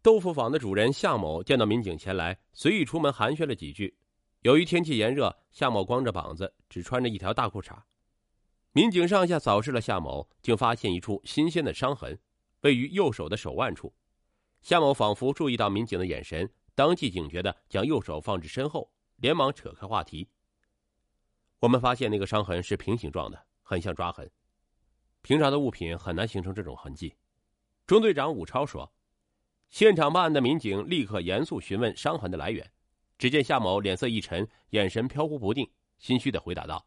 豆腐坊的主人夏某见到民警前来，随意出门寒暄了几句。由于天气炎热，夏某光着膀子，只穿着一条大裤衩。民警上下扫视了夏某，竟发现一处新鲜的伤痕，位于右手的手腕处。夏某仿佛注意到民警的眼神，当即警觉的将右手放置身后，连忙扯开话题。我们发现那个伤痕是平行状的，很像抓痕，平常的物品很难形成这种痕迹。中队长武超说。现场办案的民警立刻严肃询问伤痕的来源。只见夏某脸色一沉，眼神飘忽不定，心虚的回答道：“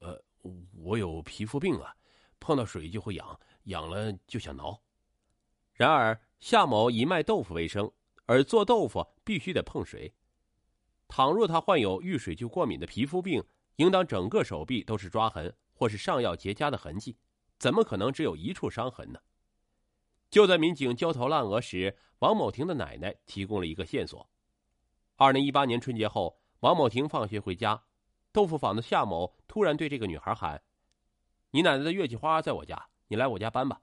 呃，我有皮肤病啊，碰到水就会痒，痒了就想挠。”然而夏某以卖豆腐为生，而做豆腐必须得碰水。倘若他患有遇水就过敏的皮肤病，应当整个手臂都是抓痕或是上药结痂的痕迹，怎么可能只有一处伤痕呢？就在民警焦头烂额时，王某婷的奶奶提供了一个线索。二零一八年春节后，王某婷放学回家，豆腐坊的夏某突然对这个女孩喊：“你奶奶的月季花在我家，你来我家搬吧。”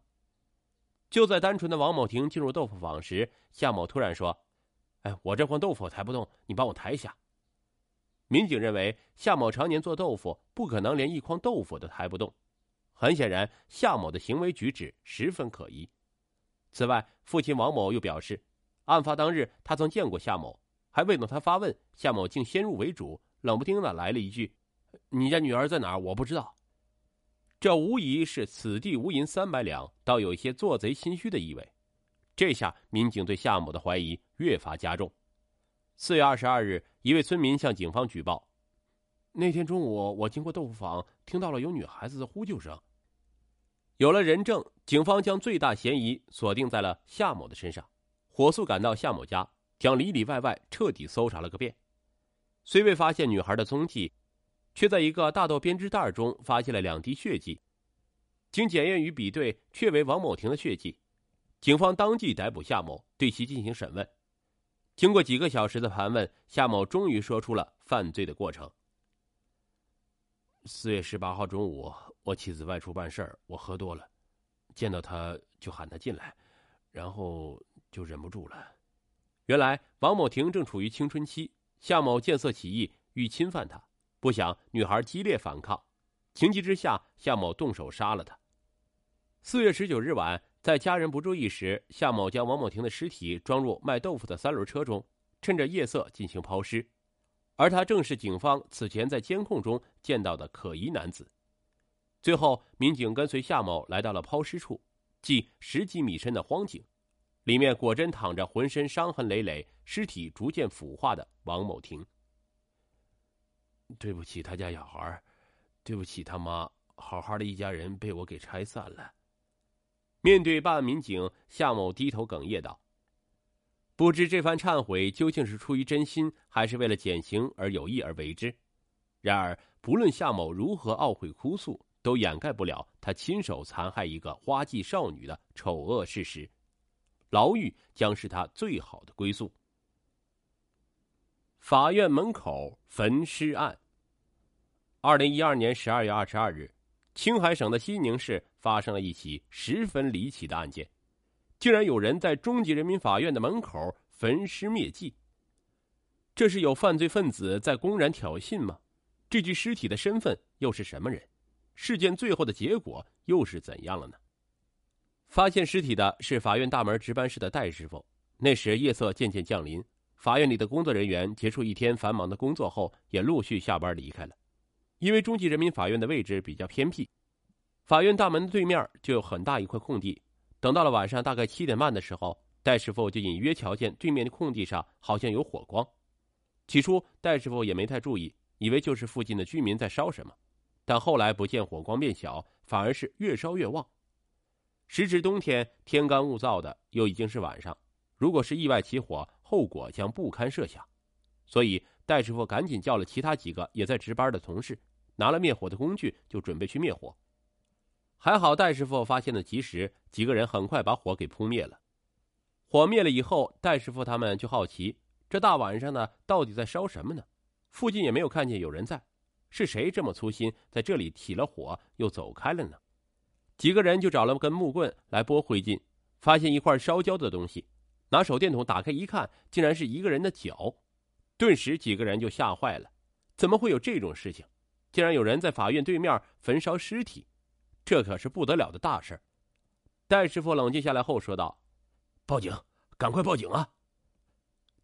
就在单纯的王某婷进入豆腐坊时，夏某突然说：“哎，我这筐豆腐抬不动，你帮我抬一下。”民警认为夏某常年做豆腐，不可能连一筐豆腐都抬不动。很显然，夏某的行为举止十分可疑。此外，父亲王某又表示，案发当日他曾见过夏某，还未等他发问，夏某竟先入为主，冷不丁的来了一句：“你家女儿在哪儿？我不知道。”这无疑是“此地无银三百两”，倒有一些做贼心虚的意味。这下民警对夏某的怀疑越发加重。四月二十二日，一位村民向警方举报，那天中午我经过豆腐坊，听到了有女孩子的呼救声。有了人证，警方将最大嫌疑锁定在了夏某的身上，火速赶到夏某家，将里里外外彻底搜查了个遍。虽未发现女孩的踪迹，却在一个大豆编织袋中发现了两滴血迹，经检验与比对，确为王某婷的血迹。警方当即逮捕夏某，对其进行审问。经过几个小时的盘问，夏某终于说出了犯罪的过程。四月十八号中午。我妻子外出办事儿，我喝多了，见到她就喊她进来，然后就忍不住了。原来王某婷正处于青春期，夏某见色起意欲侵犯她，不想女孩激烈反抗，情急之下夏某动手杀了她。四月十九日晚，在家人不注意时，夏某将王某婷的尸体装入卖豆腐的三轮车中，趁着夜色进行抛尸，而他正是警方此前在监控中见到的可疑男子。最后，民警跟随夏某来到了抛尸处，即十几米深的荒井，里面果真躺着浑身伤痕累累、尸体逐渐腐化的王某婷。对不起，他家小孩对不起他妈，好好的一家人被我给拆散了。面对办案民警，夏某低头哽咽道：“不知这番忏悔究竟是出于真心，还是为了减刑而有意而为之。然而，不论夏某如何懊悔哭诉。”都掩盖不了他亲手残害一个花季少女的丑恶事实，牢狱将是他最好的归宿。法院门口焚尸案。二零一二年十二月二十二日，青海省的西宁市发生了一起十分离奇的案件，竟然有人在中级人民法院的门口焚尸灭迹。这是有犯罪分子在公然挑衅吗？这具尸体的身份又是什么人？事件最后的结果又是怎样了呢？发现尸体的是法院大门值班室的戴师傅。那时夜色渐渐降临，法院里的工作人员结束一天繁忙的工作后，也陆续下班离开了。因为中级人民法院的位置比较偏僻，法院大门的对面就有很大一块空地。等到了晚上大概七点半的时候，戴师傅就隐约瞧见对面的空地上好像有火光。起初，戴师傅也没太注意，以为就是附近的居民在烧什么。但后来不见火光变小，反而是越烧越旺。时值冬天，天干物燥的，又已经是晚上，如果是意外起火，后果将不堪设想。所以戴师傅赶紧叫了其他几个也在值班的同事，拿了灭火的工具，就准备去灭火。还好戴师傅发现的及时，几个人很快把火给扑灭了。火灭了以后，戴师傅他们就好奇，这大晚上的到底在烧什么呢？附近也没有看见有人在。是谁这么粗心，在这里起了火又走开了呢？几个人就找了根木棍来拨灰烬，发现一块烧焦的东西，拿手电筒打开一看，竟然是一个人的脚。顿时几个人就吓坏了，怎么会有这种事情？竟然有人在法院对面焚烧尸体，这可是不得了的大事。戴师傅冷静下来后说道：“报警，赶快报警啊！”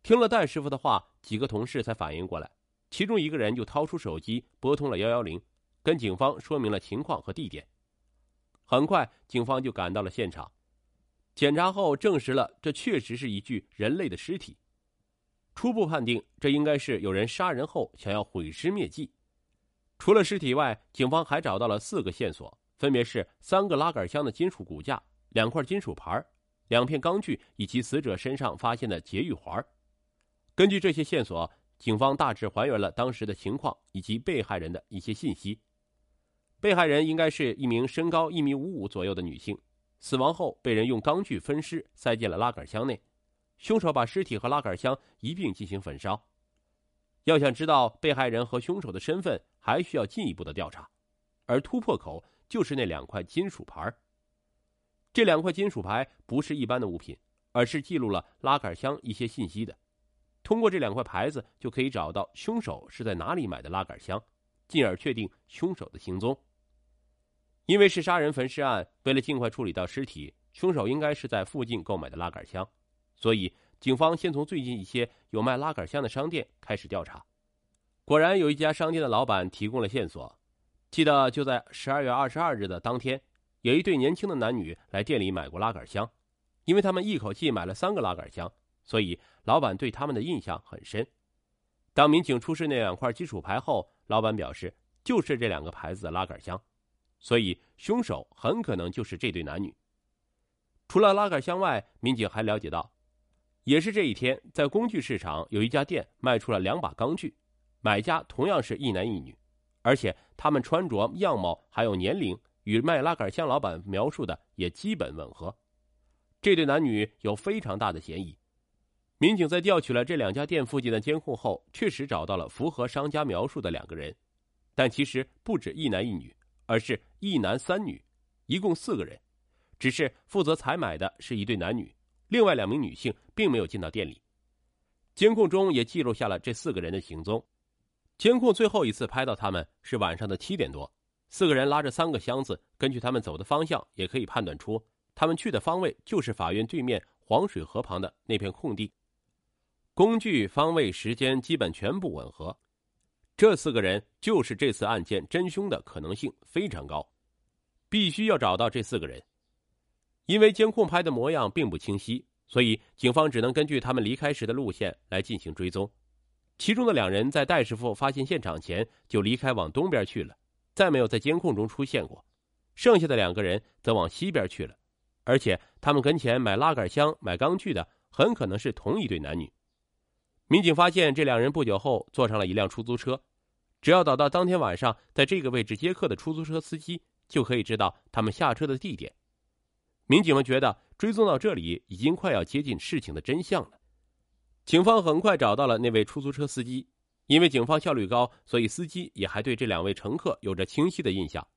听了戴师傅的话，几个同事才反应过来，其中一个人就掏出手机拨通了幺幺零，跟警方说明了情况和地点。很快，警方就赶到了现场，检查后证实了这确实是一具人类的尸体。初步判定，这应该是有人杀人后想要毁尸灭迹。除了尸体外，警方还找到了四个线索，分别是三个拉杆箱的金属骨架、两块金属牌、两片钢锯以及死者身上发现的节育环。根据这些线索，警方大致还原了当时的情况以及被害人的一些信息。被害人应该是一名身高一米五五左右的女性，死亡后被人用钢锯分尸，塞进了拉杆箱内。凶手把尸体和拉杆箱一并进行焚烧。要想知道被害人和凶手的身份，还需要进一步的调查。而突破口就是那两块金属牌。这两块金属牌不是一般的物品，而是记录了拉杆箱一些信息的。通过这两块牌子，就可以找到凶手是在哪里买的拉杆箱，进而确定凶手的行踪。因为是杀人焚尸案，为了尽快处理到尸体，凶手应该是在附近购买的拉杆箱。所以，警方先从最近一些有卖拉杆箱的商店开始调查。果然，有一家商店的老板提供了线索。记得就在十二月二十二日的当天，有一对年轻的男女来店里买过拉杆箱，因为他们一口气买了三个拉杆箱，所以老板对他们的印象很深。当民警出示那两块金属牌后，老板表示就是这两个牌子的拉杆箱，所以凶手很可能就是这对男女。除了拉杆箱外，民警还了解到。也是这一天，在工具市场有一家店卖出了两把钢锯，买家同样是一男一女，而且他们穿着、样貌还有年龄与卖拉杆箱老板描述的也基本吻合。这对男女有非常大的嫌疑。民警在调取了这两家店附近的监控后，确实找到了符合商家描述的两个人，但其实不止一男一女，而是一男三女，一共四个人，只是负责采买的是一对男女。另外两名女性并没有进到店里，监控中也记录下了这四个人的行踪。监控最后一次拍到他们是晚上的七点多，四个人拉着三个箱子，根据他们走的方向，也可以判断出他们去的方位就是法院对面黄水河旁的那片空地。工具、方位、时间基本全部吻合，这四个人就是这次案件真凶的可能性非常高，必须要找到这四个人。因为监控拍的模样并不清晰，所以警方只能根据他们离开时的路线来进行追踪。其中的两人在戴师傅发现现场前就离开往东边去了，再没有在监控中出现过。剩下的两个人则往西边去了，而且他们跟前买拉杆箱、买钢锯的很可能是同一对男女。民警发现这两人不久后坐上了一辆出租车，只要找到当天晚上在这个位置接客的出租车司机，就可以知道他们下车的地点。民警们觉得追踪到这里已经快要接近事情的真相了。警方很快找到了那位出租车司机，因为警方效率高，所以司机也还对这两位乘客有着清晰的印象。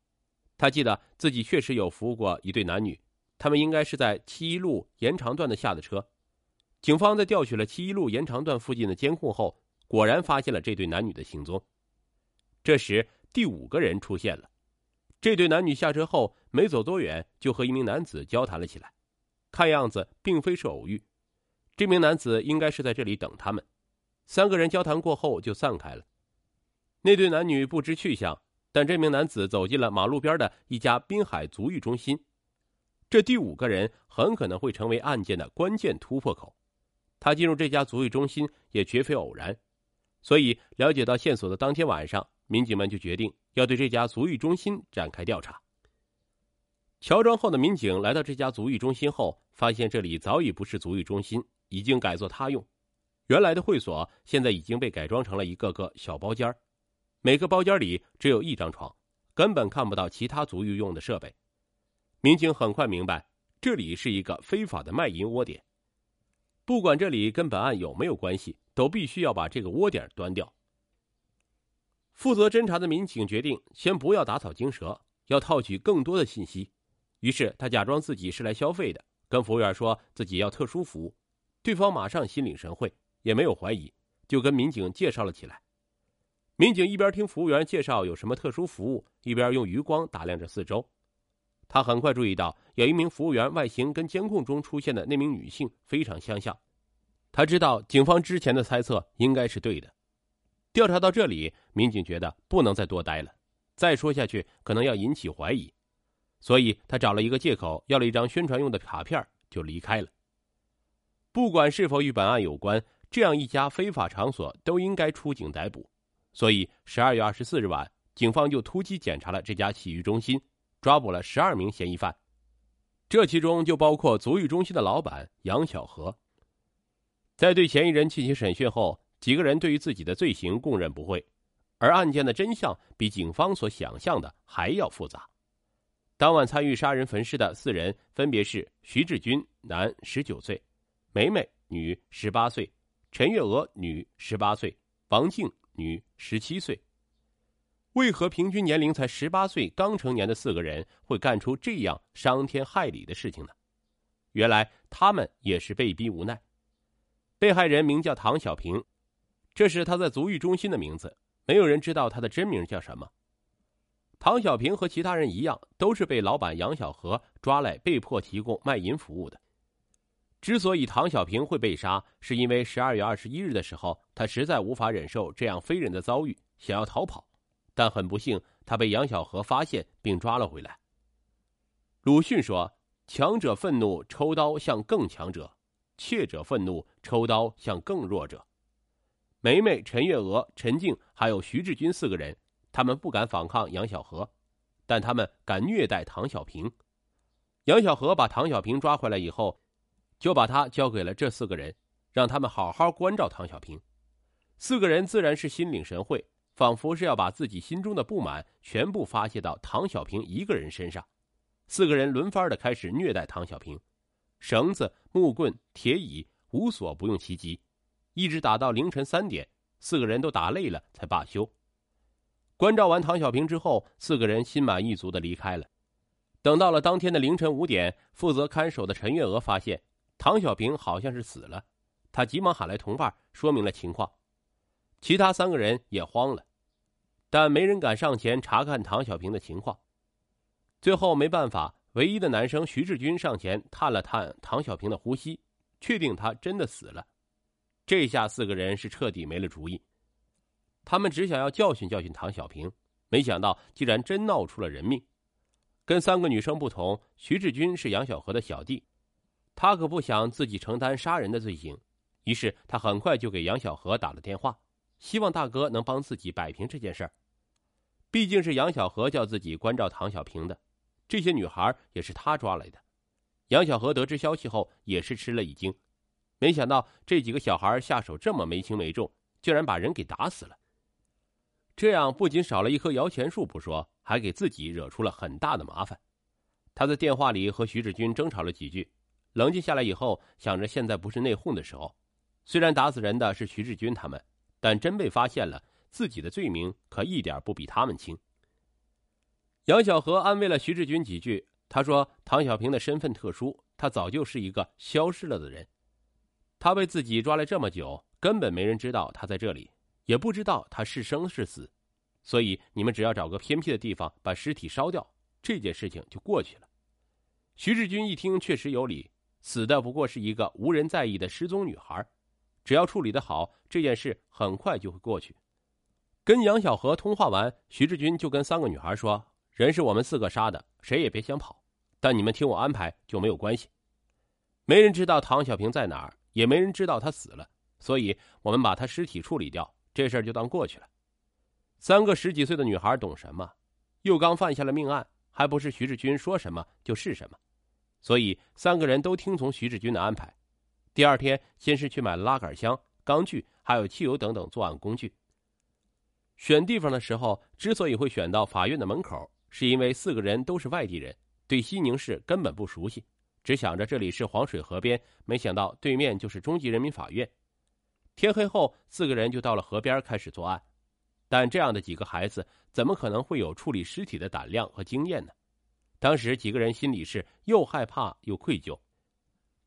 他记得自己确实有服务过一对男女，他们应该是在七一路延长段的下的车。警方在调取了七一路延长段附近的监控后，果然发现了这对男女的行踪。这时，第五个人出现了。这对男女下车后没走多远，就和一名男子交谈了起来，看样子并非是偶遇。这名男子应该是在这里等他们。三个人交谈过后就散开了。那对男女不知去向，但这名男子走进了马路边的一家滨海足浴中心。这第五个人很可能会成为案件的关键突破口。他进入这家足浴中心也绝非偶然，所以了解到线索的当天晚上。民警们就决定要对这家足浴中心展开调查。乔装后的民警来到这家足浴中心后，发现这里早已不是足浴中心，已经改作他用。原来的会所现在已经被改装成了一个个小包间每个包间里只有一张床，根本看不到其他足浴用的设备。民警很快明白，这里是一个非法的卖淫窝点。不管这里跟本案有没有关系，都必须要把这个窝点端掉。负责侦查的民警决定先不要打草惊蛇，要套取更多的信息。于是他假装自己是来消费的，跟服务员说自己要特殊服务。对方马上心领神会，也没有怀疑，就跟民警介绍了起来。民警一边听服务员介绍有什么特殊服务，一边用余光打量着四周。他很快注意到，有一名服务员外形跟监控中出现的那名女性非常相像。他知道警方之前的猜测应该是对的。调查到这里，民警觉得不能再多待了，再说下去可能要引起怀疑，所以他找了一个借口，要了一张宣传用的卡片，就离开了。不管是否与本案有关，这样一家非法场所都应该出警逮捕。所以，十二月二十四日晚，警方就突击检查了这家洗浴中心，抓捕了十二名嫌疑犯，这其中就包括足浴中心的老板杨小河。在对嫌疑人进行审讯后，几个人对于自己的罪行供认不讳，而案件的真相比警方所想象的还要复杂。当晚参与杀人焚尸的四人分别是徐志军（男，十九岁）。梅梅，女，十八岁；陈月娥，女，十八岁；王静，女，十七岁。为何平均年龄才十八岁、刚成年的四个人会干出这样伤天害理的事情呢？原来他们也是被逼无奈。被害人名叫唐小平，这是他在足浴中心的名字，没有人知道他的真名叫什么。唐小平和其他人一样，都是被老板杨小河抓来，被迫提供卖淫服务的。之所以唐小平会被杀，是因为十二月二十一日的时候，他实在无法忍受这样非人的遭遇，想要逃跑，但很不幸，他被杨小河发现并抓了回来。鲁迅说：“强者愤怒，抽刀向更强者；怯者愤怒，抽刀向更弱者。”梅梅、陈月娥、陈静还有徐志军四个人，他们不敢反抗杨小河，但他们敢虐待唐小平。杨小河把唐小平抓回来以后。就把他交给了这四个人，让他们好好关照唐小平。四个人自然是心领神会，仿佛是要把自己心中的不满全部发泄到唐小平一个人身上。四个人轮番的开始虐待唐小平，绳子、木棍、铁椅无所不用其极，一直打到凌晨三点，四个人都打累了才罢休。关照完唐小平之后，四个人心满意足的离开了。等到了当天的凌晨五点，负责看守的陈月娥发现。唐小平好像是死了，他急忙喊来同伴，说明了情况。其他三个人也慌了，但没人敢上前查看唐小平的情况。最后没办法，唯一的男生徐志军上前探了探唐小平的呼吸，确定他真的死了。这下四个人是彻底没了主意。他们只想要教训教训唐小平，没想到竟然真闹出了人命。跟三个女生不同，徐志军是杨小河的小弟。他可不想自己承担杀人的罪行，于是他很快就给杨小河打了电话，希望大哥能帮自己摆平这件事儿。毕竟是杨小河叫自己关照唐小平的，这些女孩也是他抓来的。杨小河得知消息后也是吃了一惊，没想到这几个小孩下手这么没轻没重，竟然把人给打死了。这样不仅少了一棵摇钱树不说，还给自己惹出了很大的麻烦。他在电话里和徐志军争吵了几句。冷静下来以后，想着现在不是内讧的时候。虽然打死人的是徐志军他们，但真被发现了，自己的罪名可一点不比他们轻。杨小河安慰了徐志军几句，他说：“唐小平的身份特殊，他早就是一个消失了的人。他被自己抓了这么久，根本没人知道他在这里，也不知道他是生是死。所以你们只要找个偏僻的地方把尸体烧掉，这件事情就过去了。”徐志军一听，确实有理。死的不过是一个无人在意的失踪女孩，只要处理的好，这件事很快就会过去。跟杨小河通话完，徐志军就跟三个女孩说：“人是我们四个杀的，谁也别想跑，但你们听我安排就没有关系。没人知道唐小平在哪儿，也没人知道他死了，所以我们把他尸体处理掉，这事儿就当过去了。”三个十几岁的女孩懂什么？又刚犯下了命案，还不是徐志军说什么就是什么。所以三个人都听从徐志军的安排。第二天，先是去买了拉杆箱、钢锯，还有汽油等等作案工具。选地方的时候，之所以会选到法院的门口，是因为四个人都是外地人，对西宁市根本不熟悉，只想着这里是黄水河边，没想到对面就是中级人民法院。天黑后，四个人就到了河边开始作案。但这样的几个孩子，怎么可能会有处理尸体的胆量和经验呢？当时几个人心里是又害怕又愧疚，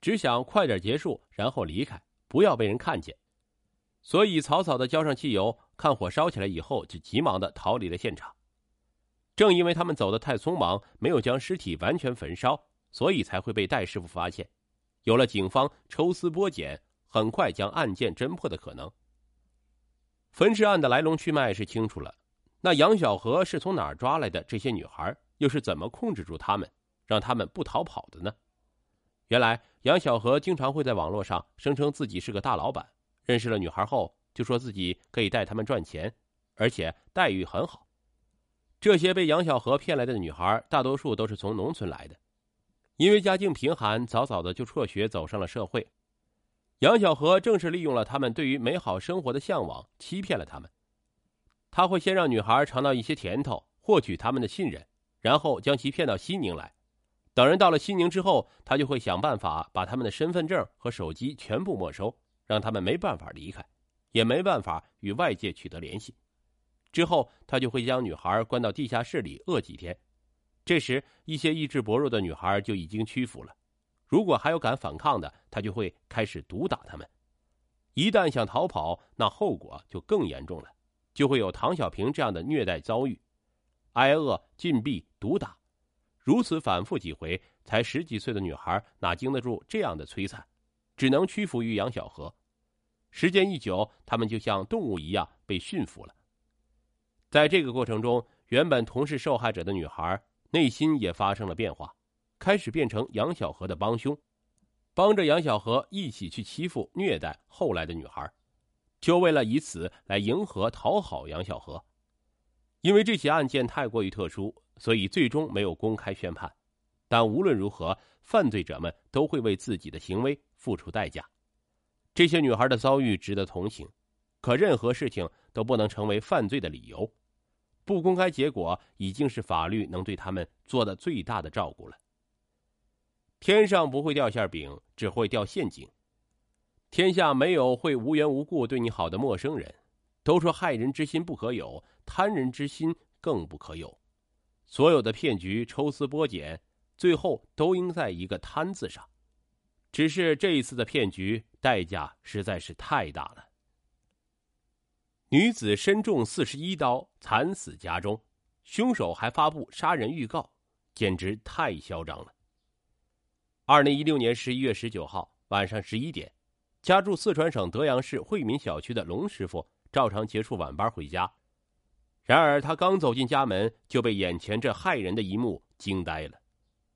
只想快点结束，然后离开，不要被人看见。所以草草的浇上汽油，看火烧起来以后，就急忙的逃离了现场。正因为他们走得太匆忙，没有将尸体完全焚烧，所以才会被戴师傅发现。有了警方抽丝剥茧，很快将案件侦破的可能。焚尸案的来龙去脉是清楚了，那杨小河是从哪儿抓来的？这些女孩又是怎么控制住他们，让他们不逃跑的呢？原来杨小河经常会在网络上声称自己是个大老板。认识了女孩后，就说自己可以带他们赚钱，而且待遇很好。这些被杨小河骗来的女孩，大多数都是从农村来的，因为家境贫寒，早早的就辍学走上了社会。杨小河正是利用了他们对于美好生活的向往，欺骗了他们。他会先让女孩尝到一些甜头，获取他们的信任，然后将其骗到西宁来。等人到了西宁之后，他就会想办法把他们的身份证和手机全部没收。让他们没办法离开，也没办法与外界取得联系。之后，他就会将女孩关到地下室里饿几天。这时，一些意志薄弱的女孩就已经屈服了。如果还有敢反抗的，他就会开始毒打他们。一旦想逃跑，那后果就更严重了，就会有唐小平这样的虐待遭遇：挨饿、禁闭、毒打，如此反复几回。才十几岁的女孩哪经得住这样的摧残？只能屈服于杨小河，时间一久，他们就像动物一样被驯服了。在这个过程中，原本同是受害者的女孩内心也发生了变化，开始变成杨小河的帮凶，帮着杨小河一起去欺负、虐待后来的女孩，就为了以此来迎合、讨好杨小河。因为这起案件太过于特殊，所以最终没有公开宣判。但无论如何，犯罪者们都会为自己的行为。付出代价，这些女孩的遭遇值得同情，可任何事情都不能成为犯罪的理由。不公开结果已经是法律能对他们做的最大的照顾了。天上不会掉馅饼，只会掉陷阱。天下没有会无缘无故对你好的陌生人。都说害人之心不可有，贪人之心更不可有。所有的骗局抽丝剥茧，最后都应在一个“贪”字上。只是这一次的骗局代价实在是太大了。女子身中四十一刀，惨死家中，凶手还发布杀人预告，简直太嚣张了。二零一六年十一月十九号晚上十一点，家住四川省德阳市惠民小区的龙师傅照常结束晚班回家，然而他刚走进家门，就被眼前这骇人的一幕惊呆了。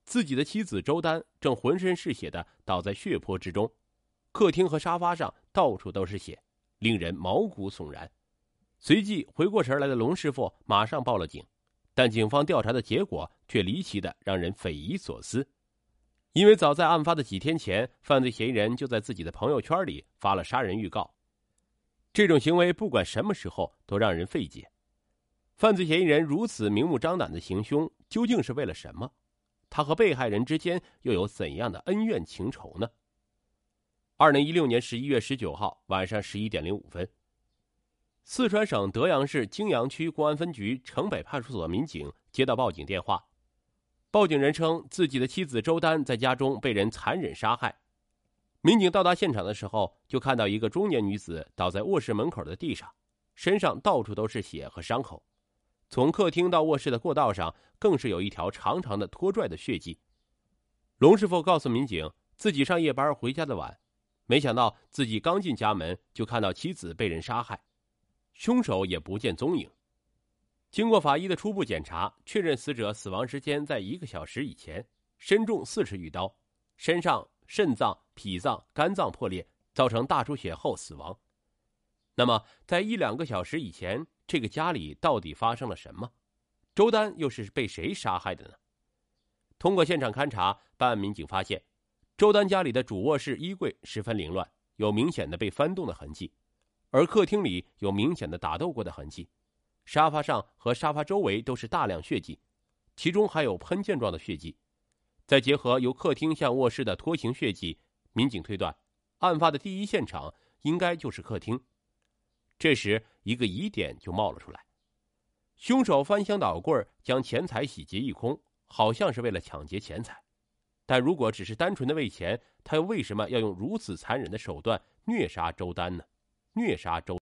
自己的妻子周丹正浑身是血的倒在血泊之中，客厅和沙发上到处都是血，令人毛骨悚然。随即回过神来的龙师傅马上报了警，但警方调查的结果却离奇的让人匪夷所思，因为早在案发的几天前，犯罪嫌疑人就在自己的朋友圈里发了杀人预告。这种行为不管什么时候都让人费解，犯罪嫌疑人如此明目张胆的行凶，究竟是为了什么？他和被害人之间又有怎样的恩怨情仇呢？二零一六年十一月十九号晚上十一点零五分，四川省德阳市泾阳区公安分局城北派出所民警接到报警电话，报警人称自己的妻子周丹在家中被人残忍杀害。民警到达现场的时候，就看到一个中年女子倒在卧室门口的地上，身上到处都是血和伤口。从客厅到卧室的过道上，更是有一条长长的拖拽的血迹。龙师傅告诉民警，自己上夜班回家的晚，没想到自己刚进家门就看到妻子被人杀害，凶手也不见踪影。经过法医的初步检查，确认死者死亡时间在一个小时以前，身中四十余刀，身上肾脏、脾脏、肝脏破裂，造成大出血后死亡。那么，在一两个小时以前。这个家里到底发生了什么？周丹又是被谁杀害的呢？通过现场勘查，办案民警发现，周丹家里的主卧室衣柜十分凌乱，有明显的被翻动的痕迹，而客厅里有明显的打斗过的痕迹，沙发上和沙发周围都是大量血迹，其中还有喷溅状的血迹。再结合由客厅向卧室的拖行血迹，民警推断，案发的第一现场应该就是客厅。这时，一个疑点就冒了出来：凶手翻箱倒柜将钱财洗劫一空，好像是为了抢劫钱财。但如果只是单纯的为钱，他又为什么要用如此残忍的手段虐杀周丹呢？虐杀周。